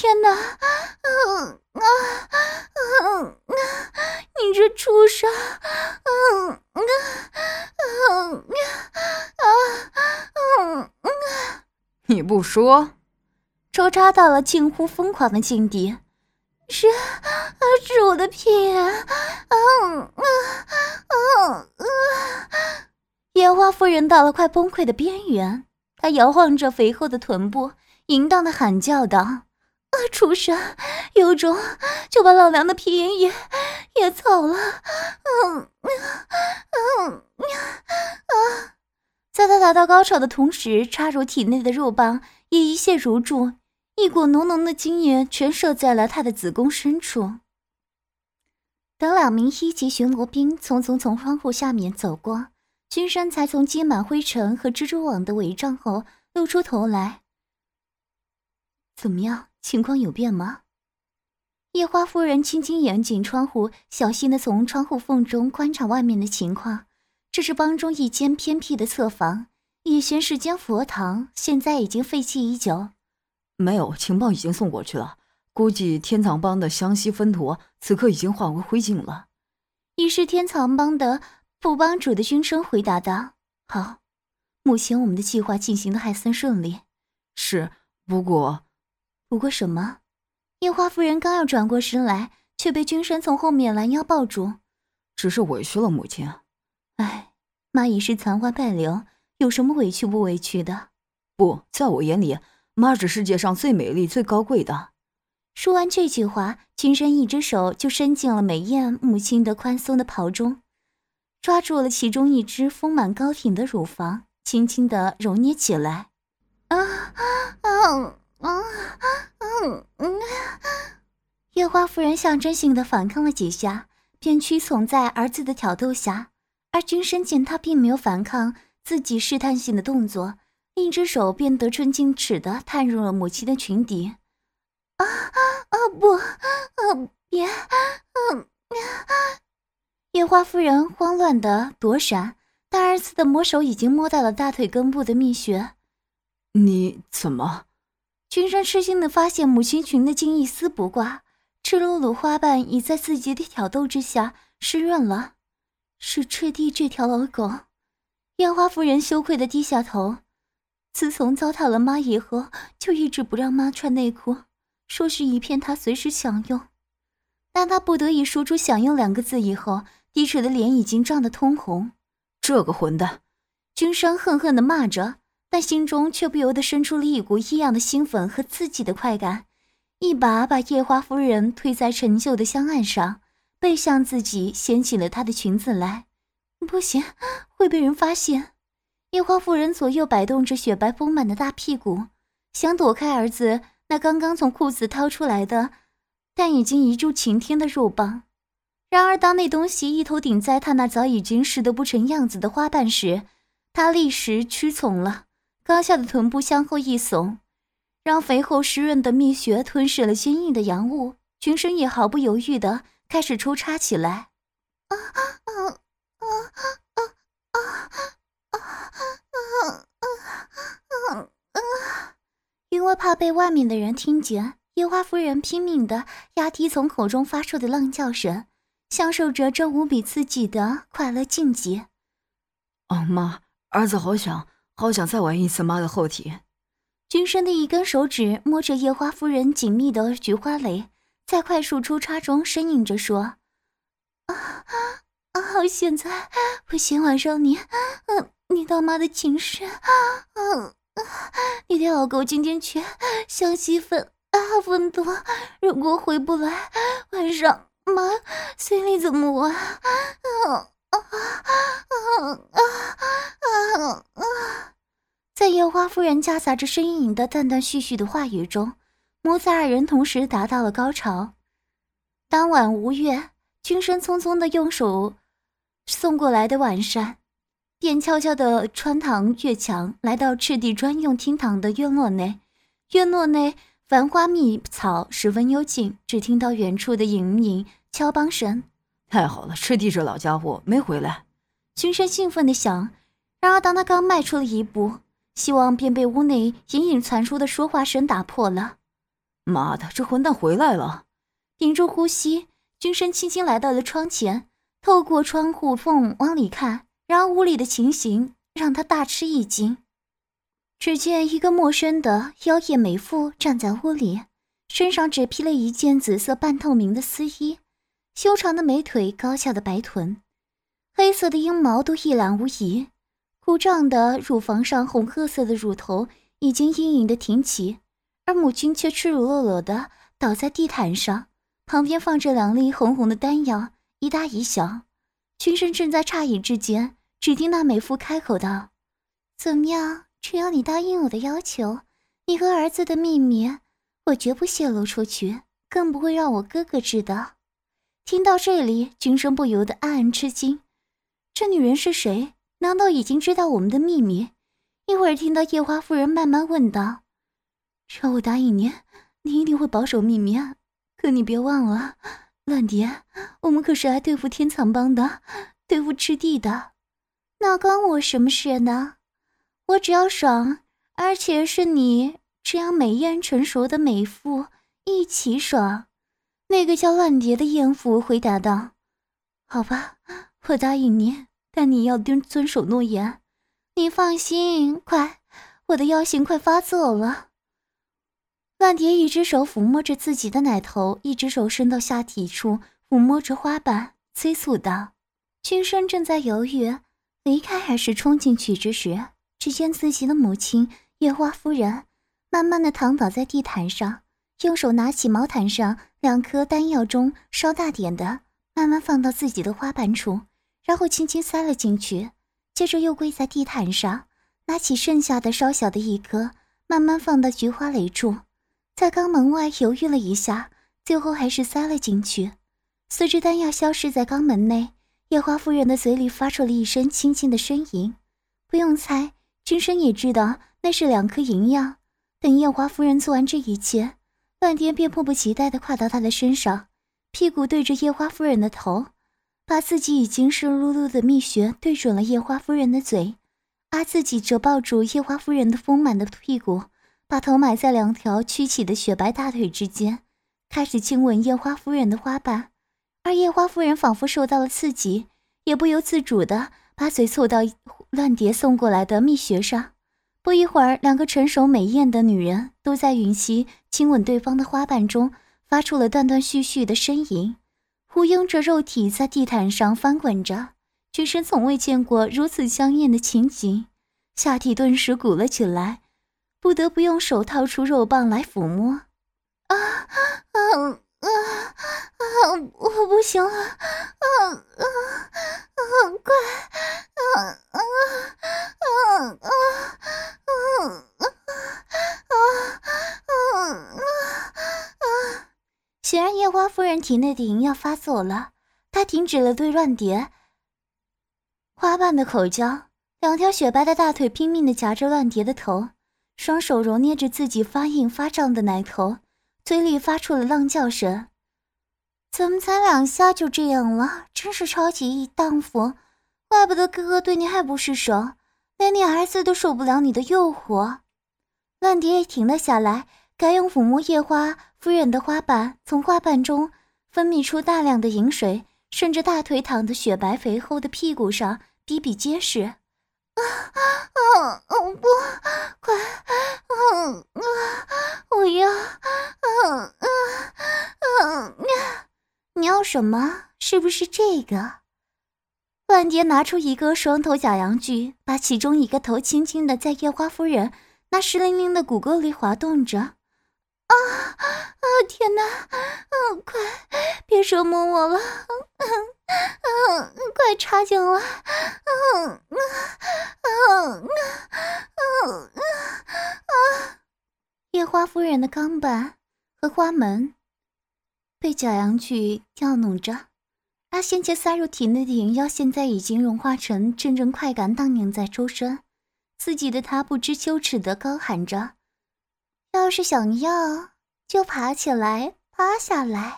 天哪！啊啊啊啊！你这畜生！啊啊嗯啊嗯啊！你不说，抽插到了近乎疯狂的境地。是，是我的屁眼！啊啊啊啊！烟花夫人到了快崩溃的边缘，她摇晃着肥厚的臀部，淫荡的喊叫道。啊！畜生，有种就把老娘的皮眼也也草了！嗯嗯嗯啊！在他达到高潮的同时，插入体内的肉棒也一泻如注，一股浓浓的精液全射在了他的子宫深处。等两名一级巡逻兵匆匆从窗户下面走过，君山才从积满灰尘和蜘蛛网的围帐后露出头来。怎么样？情况有变吗？夜花夫人轻轻掩紧窗户，小心的从窗户缝中观察外面的情况。这是帮中一间偏僻的侧房，以前是间佛堂，现在已经废弃已久。没有情报已经送过去了，估计天藏帮的湘西分舵此刻已经化为灰烬了。已是天藏帮的副帮主的军生回答道：“好，目前我们的计划进行的还算顺利。是，不过……”不过什么？夜花夫人刚要转过身来，却被君山从后面拦腰抱住。只是委屈了母亲。哎，妈已是残花败柳，有什么委屈不委屈的？不在我眼里，妈是世界上最美丽、最高贵的。说完这句话，君山一只手就伸进了美艳母亲的宽松的袍中，抓住了其中一只丰满高挺的乳房，轻轻的揉捏起来。啊啊啊！嗯嗯嗯，月花夫人象征性的反抗了几下，便屈从在儿子的挑逗下。而君生见她并没有反抗自己试探性的动作，另一只手便得寸进尺的探入了母亲的裙底。啊啊不，啊别，嗯月花夫人慌乱的躲闪，大儿子的魔手已经摸到了大腿根部的蜜穴。你怎么？君山吃惊的发现，母亲裙的茎一丝不挂，赤裸裸花瓣已在自己的挑逗之下湿润了。是赤帝这条老狗。烟花夫人羞愧的低下头。自从糟蹋了妈以后，就一直不让妈穿内裤，说是以便她随时享用。当她不得已说出“享用”两个字以后，低垂的脸已经涨得通红。这个混蛋！君山恨恨地骂着。但心中却不由得生出了一股异样的兴奋和刺激的快感，一把把夜花夫人推在陈旧的香案上，背向自己掀起了她的裙子来。不行，会被人发现。夜花夫人左右摆动着雪白丰满的大屁股，想躲开儿子那刚刚从裤子掏出来的，但已经一柱擎天的肉棒。然而，当那东西一头顶在她那早已经湿得不成样子的花瓣时，她立时屈从了。高下的臀部向后一耸，让肥厚湿润的蜜穴吞噬了坚硬的阳物。全身也毫不犹豫的开始抽插起来。因为怕被外面的人听见，夜花夫人拼命的压低从口中发出的浪叫声，享受着这无比刺激的快乐境界。哦，妈，儿子好想。好想再玩一次妈的后体。君生的一根手指摸着夜花夫人紧密的菊花蕾，在快速出插中呻吟着说：“啊啊！好现在，我先晚上你，嗯，你当妈的寝室，嗯，你的老狗今天去湘西分啊分多，如果回不来，晚上妈随你怎么玩，嗯。”啊啊啊啊啊！在夜花夫人夹杂着呻吟的断断续续的话语中，母子二人同时达到了高潮。当晚无月，君生匆匆的用手送过来的晚膳，便悄悄的穿堂越墙，来到赤地专用厅堂的院落内。院落内繁花密草，十分幽静，只听到远处的隐隐敲梆声。太好了，赤地这老家伙没回来。君生兴奋地想。然而，当他刚迈出了一步，希望便被屋内隐隐传出的说话声打破了。妈的，这混蛋回来了！屏住呼吸，君生轻轻来到了窗前，透过窗户缝往里看，然而屋里的情形让他大吃一惊。只见一个陌生的妖艳美妇站在屋里，身上只披了一件紫色半透明的丝衣，修长的美腿，高翘的白臀，黑色的阴毛都一览无遗。鼓胀的乳房上红褐色的乳头已经盈盈的挺起，而母亲却赤裸裸裸的倒在地毯上，旁边放着两粒红红的丹药，一大一小。君生正在诧异之间，只听那美妇开口道：“怎么样？”只要你答应我的要求，你和儿子的秘密，我绝不泄露出去，更不会让我哥哥知道。听到这里，君生不由得暗暗吃惊：这女人是谁？难道已经知道我们的秘密？一会儿听到夜花夫人慢慢问道：“只要我答应你，你一定会保守秘密。可你别忘了，乱蝶，我们可是来对付天藏帮的，对付赤帝的，那关我什么事呢？”我只要爽，而且是你这样美艳成熟的美妇一起爽。那个叫乱蝶的艳妇回答道：“好吧，我答应你，但你要遵遵守诺言。你放心，快，我的妖性快发作了。”万蝶一只手抚摸着自己的奶头，一只手伸到下体处抚摸着花瓣，催促道：“君生正在犹豫离开还是冲进去之时。”只见自己的母亲月花夫人慢慢的躺倒在地毯上，用手拿起毛毯上两颗丹药中稍大点的，慢慢放到自己的花瓣处，然后轻轻塞了进去。接着又跪在地毯上，拿起剩下的稍小的一颗，慢慢放到菊花蕾处，在肛门外犹豫了一下，最后还是塞了进去。随着丹药消失在肛门内，夜花夫人的嘴里发出了一声轻轻的呻吟。不用猜。君生也知道那是两颗银药。等夜华夫人做完这一切，乱天便迫不及待地跨到她的身上，屁股对着夜花夫人的头，把自己已经湿漉漉的蜜穴对准了夜花夫人的嘴，而自己则抱住夜花夫人的丰满的屁股，把头埋在两条曲起的雪白大腿之间，开始亲吻夜花夫人的花瓣。而夜花夫人仿佛受到了刺激，也不由自主地把嘴凑到。乱蝶送过来的蜜穴上，不一会儿，两个成熟美艳的女人都在吮吸、亲吻对方的花瓣中，发出了断断续续的呻吟，呼拥着肉体在地毯上翻滚着。君生从未见过如此香艳的情景，下体顿时鼓了起来，不得不用手掏出肉棒来抚摸。啊啊！啊啊！我不行了！啊啊啊！快！啊啊啊啊啊啊啊啊！显然夜花夫人体内的淫要发作了，她停止了对乱蝶花瓣的口交，两条雪白的大腿拼命的夹着乱蝶的头，双手揉捏着自己发硬发胀的奶头。嘴里发出了浪叫声，怎么才两下就这样了？真是超级荡妇，怪不得哥哥对你爱不释手，连你儿子都受不了你的诱惑。乱蝶也停了下来，改用抚摸夜花夫人的花瓣，从花瓣中分泌出大量的饮水，顺着大腿躺的雪白肥厚的屁股上比比皆是。啊啊！不，快！啊啊！我要！啊啊啊！你要什么？是不是这个？万蝶拿出一个双头假阳具，把其中一个头轻轻的在夜花夫人那湿淋淋的骨沟里滑动着。啊啊！天哪！嗯，快，别折磨我了！嗯，快插进来！嗯嗯嗯嗯嗯啊！夜花夫人的钢板和花门被假阳具调弄着，而先前塞入体内的灵药现在已经融化成阵阵快感荡漾在周身。刺激的他不知羞耻的高喊着：“要是想要，就爬起来，趴下来。”